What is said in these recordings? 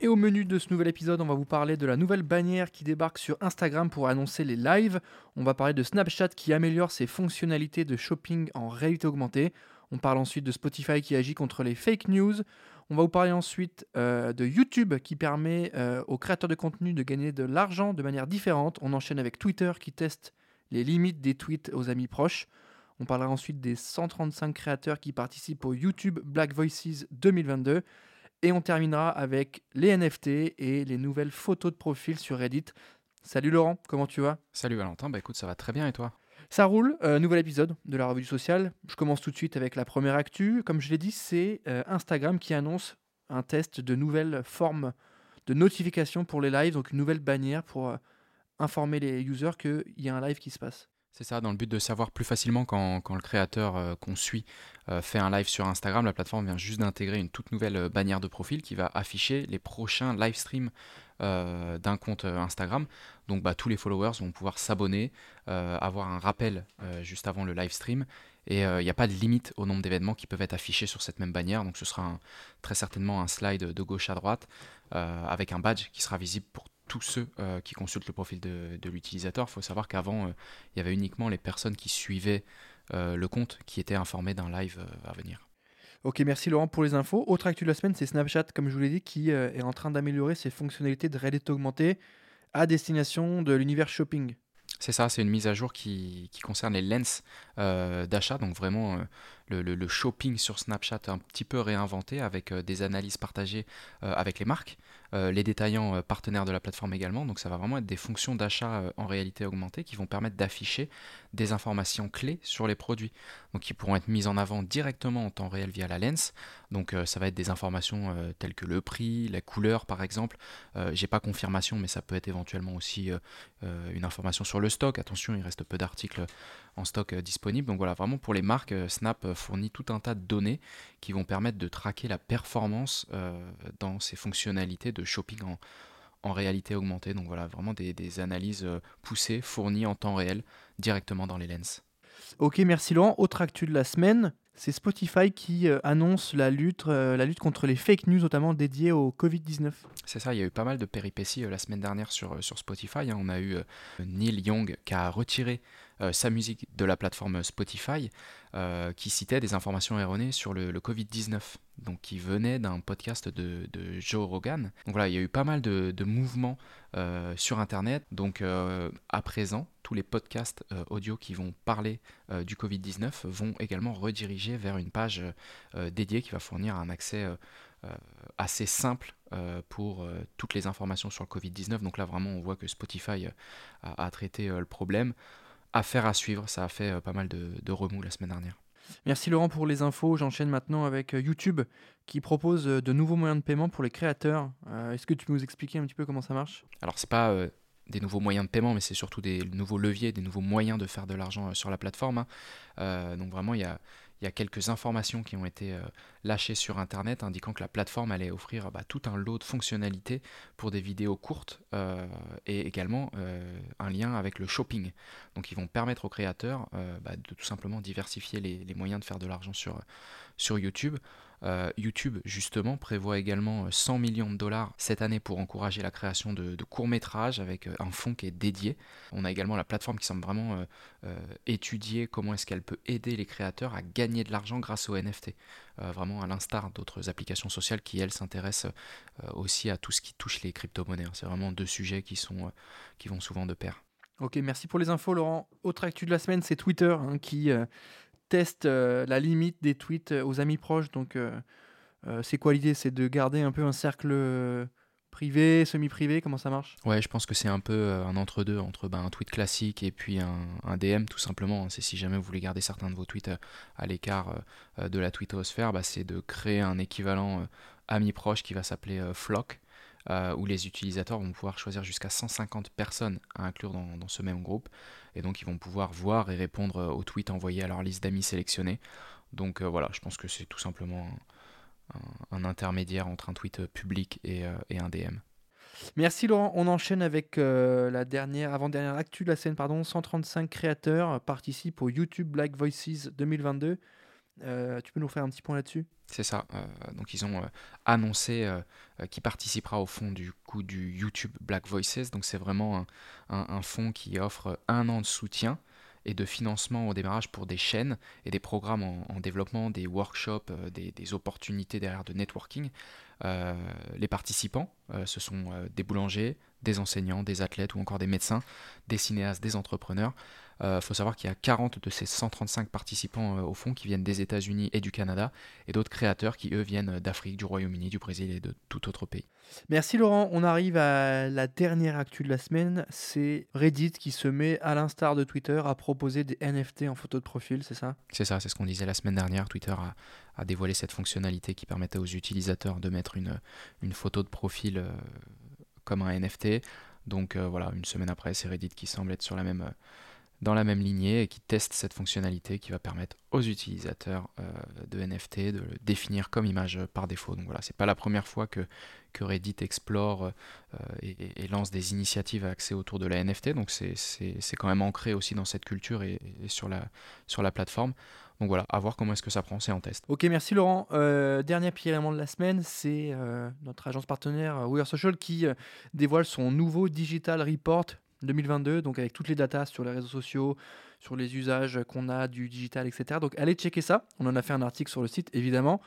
et au menu de ce nouvel épisode, on va vous parler de la nouvelle bannière qui débarque sur Instagram pour annoncer les lives. On va parler de Snapchat qui améliore ses fonctionnalités de shopping en réalité augmentée. On parle ensuite de Spotify qui agit contre les fake news. On va vous parler ensuite euh, de YouTube qui permet euh, aux créateurs de contenu de gagner de l'argent de manière différente. On enchaîne avec Twitter qui teste les limites des tweets aux amis proches. On parlera ensuite des 135 créateurs qui participent au YouTube Black Voices 2022. Et on terminera avec les NFT et les nouvelles photos de profil sur Reddit. Salut Laurent, comment tu vas? Salut Valentin, bah écoute, ça va très bien et toi? Ça roule, euh, nouvel épisode de la revue du social. Je commence tout de suite avec la première actu. Comme je l'ai dit, c'est euh, Instagram qui annonce un test de nouvelles formes de notification pour les lives, donc une nouvelle bannière pour euh, informer les users qu'il y a un live qui se passe. C'est ça, dans le but de savoir plus facilement quand, le créateur euh, qu'on suit euh, fait un live sur Instagram, la plateforme vient juste d'intégrer une toute nouvelle euh, bannière de profil qui va afficher les prochains live streams d'un compte Instagram. Donc bah, tous les followers vont pouvoir s'abonner, avoir un rappel juste avant le live stream. Et il n'y a pas de limite au nombre d'événements qui peuvent être affichés sur cette même bannière. Donc ce sera très certainement un slide de gauche à droite avec un badge qui sera visible pour tous ceux euh, qui consultent le profil de, l'utilisateur. Il faut savoir qu'avant, euh, il y avait uniquement les personnes qui suivaient euh, le compte qui étaient informées d'un live à venir. Ok, merci Laurent pour les infos. Autre actu de la semaine, c'est Snapchat, comme je vous l'ai dit, qui est en train d'améliorer ses fonctionnalités de réalité augmentée à destination de l'univers shopping. C'est ça, c'est une mise à jour qui, concerne les lens d'achat, donc vraiment le, shopping sur Snapchat un petit peu réinventé avec des analyses partagées avec les marques. Euh, les détaillants euh, partenaires de la plateforme également. Donc ça va vraiment être des fonctions d'achat euh, en réalité augmentée qui vont permettre d'afficher des informations clés sur les produits. Donc qui pourront être mises en avant directement en temps réel via la lens. Donc ça va être des informations telles que le prix, la couleur par exemple. J'ai pas confirmation mais ça peut être éventuellement aussi une information sur le stock. Attention, il reste peu d'articles en stock disponibles. Donc voilà, vraiment pour les marques, Snap fournit tout un tas de données qui vont permettre de traquer la performance dans ces fonctionnalités de shopping en, en réalité augmentée. Donc voilà, vraiment des, des, analyses euh, poussées, fournies en temps réel, directement dans les lens. Ok, merci Laurent. Autre actu de la semaine, c'est Spotify qui euh, annonce la lutte, euh, la lutte contre les fake news, notamment dédiées au Covid-19. C'est ça, il y a eu pas mal de péripéties la semaine dernière sur, sur Spotify. Hein. On a eu Neil Young qui a retiré sa musique de la plateforme Spotify, qui citait des informations erronées sur le, le Covid-19 donc qui venait d'un podcast de, Joe Rogan. Donc voilà, il y a eu pas mal de, mouvements euh, sur Internet. Donc euh, à présent, tous les podcasts euh, audio qui vont parler du Covid-19 vont également rediriger vers une page dédiée qui va fournir un accès assez simple pour toutes les informations sur le Covid-19. Donc là, vraiment, on voit que Spotify a, traité le problème. Affaire à suivre, ça a fait pas mal de remous la semaine dernière. Merci Laurent pour les infos. J'enchaîne maintenant avec euh, YouTube qui propose euh, de nouveaux moyens de paiement pour les créateurs. Euh, est-ce que tu peux nous expliquer un petit peu comment ça marche? Alors c'est pas des nouveaux moyens de paiement, mais c'est surtout des nouveaux leviers, des nouveaux moyens de faire de l'argent sur la plateforme. Hein. donc vraiment il y a il y a quelques informations qui ont été euh, lâchées sur Internet indiquant que la plateforme allait offrir bah, tout un lot de fonctionnalités pour des vidéos courtes euh, et également euh, un lien avec le shopping. Donc ils vont permettre aux créateurs bah, de tout simplement diversifier les, les, moyens de faire de l'argent sur, sur YouTube euh, YouTube, justement, prévoit également 100 euh, millions de dollars cette année pour encourager la création de, courts-métrages avec euh, un fonds qui est dédié. On a également la plateforme qui semble vraiment étudier comment est-ce qu'elle peut aider les créateurs à gagner de l'argent grâce aux NFT. vraiment à l'instar d'autres applications sociales qui, elles, s'intéressent aussi à tout ce qui touche les crypto-monnaies. Hein. C'est vraiment deux sujets qui, sont, qui vont souvent de pair. Ok, merci pour les infos, Laurent. Autre actu de la semaine, c'est Twitter hein, qui teste euh, la limite des tweets euh, aux amis proches. Donc, euh, c'est quoi l'idée? C'est de garder un peu un cercle privé, semi-privé? Comment ça marche? Ouais, je pense que c'est un peu un entre-deux, entre ben, un tweet classique et puis un, DM, tout simplement. C'est si jamais vous voulez garder certains de vos tweets à l'écart de la tweetosphère, bah, c'est de créer un équivalent ami proche qui va s'appeler Flock. Où les utilisateurs vont pouvoir choisir jusqu'à 150 personnes à inclure dans, ce même groupe. Et donc ils vont pouvoir voir et répondre aux tweets envoyés à leur liste d'amis sélectionnés. Donc voilà, je pense que c'est tout simplement un, intermédiaire entre un tweet public et, et un DM. Merci Laurent. On enchaîne avec euh, la dernière, avant-dernière actu de la scène. Pardon. 135 créateurs participent au YouTube Black Voices 2022. Euh, tu peux nous faire un petit point là-dessus? C'est ça. Euh, donc ils ont annoncé qui participera au fond du coup du YouTube Black Voices. Donc c'est vraiment un, fonds qui offre un an de soutien et de financement au démarrage pour des chaînes et des programmes en, développement, des workshops, des, des, opportunités derrière de networking. Euh, les participants, euh, ce sont euh, des boulangers, des enseignants, des athlètes ou encore des médecins, des cinéastes, des entrepreneurs. Il faut savoir qu'il y a 40 de ces 135 participants au fond qui viennent des États-Unis et du Canada, et d'autres créateurs qui, eux, viennent d'Afrique, du Royaume-Uni, du Brésil et de tout autre pays. Merci Laurent. On arrive à la dernière actu de la semaine. C'est Reddit qui se met, à l'instar de Twitter, à proposer des NFT en photo de profil, c'est ça? C'est ça, c'est ce qu'on disait la semaine dernière. Twitter a, a dévoilé cette fonctionnalité qui permettait aux utilisateurs de mettre une, une photo de profil euh, comme un NFT. Donc euh, voilà, une semaine après, c'est Reddit qui semble être sur la même, euh, dans la même lignée et qui teste cette fonctionnalité qui va permettre aux utilisateurs de NFT de le définir comme image par défaut. Donc voilà, c'est pas la première fois que, que Reddit explore et, lance des initiatives axées autour de la NFT. Donc c'est quand même ancré aussi dans cette culture et, sur, la, sur la plateforme. Donc voilà, à voir comment est-ce que ça prend, c'est en test. Ok, merci Laurent. Euh, dernier élément de la semaine, c'est euh, notre agence partenaire euh, We Are Social qui euh, dévoile son nouveau Digital Report 2022, donc avec toutes les datas sur les réseaux sociaux, sur les usages qu'on a du digital, etc. Donc allez checker ça. On en a fait un article sur le site, évidemment.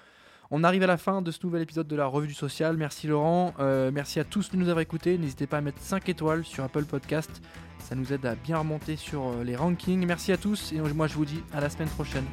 On arrive à la fin de ce nouvel épisode de la Revue du Social. Merci Laurent. merci à tous de nous avoir écoutés. N'hésitez pas à mettre 5 étoiles sur Apple Podcast. Ça nous aide à bien remonter sur euh, les rankings. Merci à tous et moi je vous dis à la semaine prochaine.